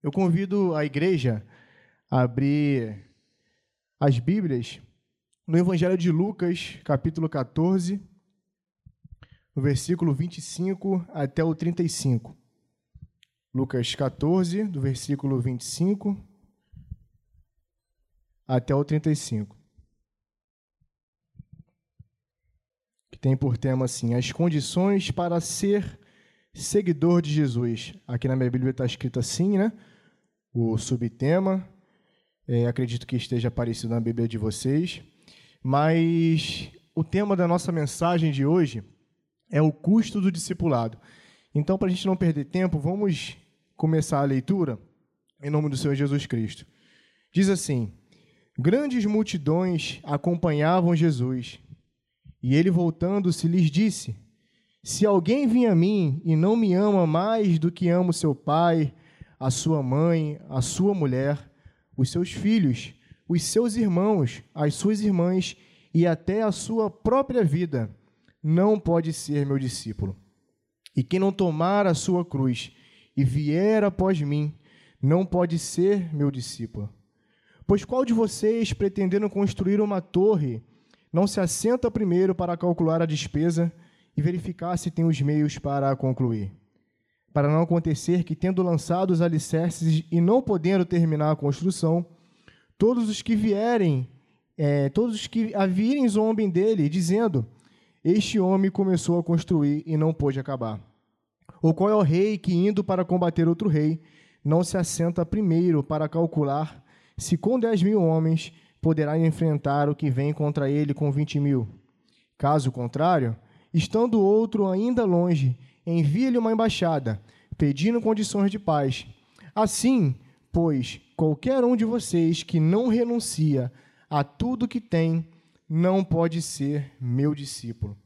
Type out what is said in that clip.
Eu convido a igreja a abrir as Bíblias no Evangelho de Lucas, capítulo 14, no versículo 25 até o 35. Lucas 14, do versículo 25 até o 35. Que tem por tema assim: as condições para ser seguidor de Jesus. Aqui na minha Bíblia está escrito assim, né? o subtema. É, acredito que esteja aparecido na Bíblia de vocês. Mas o tema da nossa mensagem de hoje é o custo do discipulado. Então, para a gente não perder tempo, vamos começar a leitura em nome do Senhor Jesus Cristo. Diz assim: Grandes multidões acompanhavam Jesus, e ele, voltando-se, lhes disse: Se alguém vem a mim e não me ama mais do que amo seu pai, a sua mãe, a sua mulher, os seus filhos, os seus irmãos, as suas irmãs e até a sua própria vida, não pode ser meu discípulo. E quem não tomar a sua cruz e vier após mim, não pode ser meu discípulo. Pois qual de vocês, pretendendo construir uma torre, não se assenta primeiro para calcular a despesa e verificar se tem os meios para a concluir? para não acontecer que, tendo lançado os alicerces e não podendo terminar a construção, todos os que vierem, é, todos os que a virem zombem dele, dizendo: Este homem começou a construir e não pôde acabar. Ou qual é o rei que, indo para combater outro rei, não se assenta primeiro para calcular se com dez mil homens poderá enfrentar o que vem contra ele com vinte mil? Caso contrário, estando outro ainda longe, envia-lhe uma embaixada, pedindo condições de paz. Assim, pois, qualquer um de vocês que não renuncia a tudo que tem, não pode ser meu discípulo.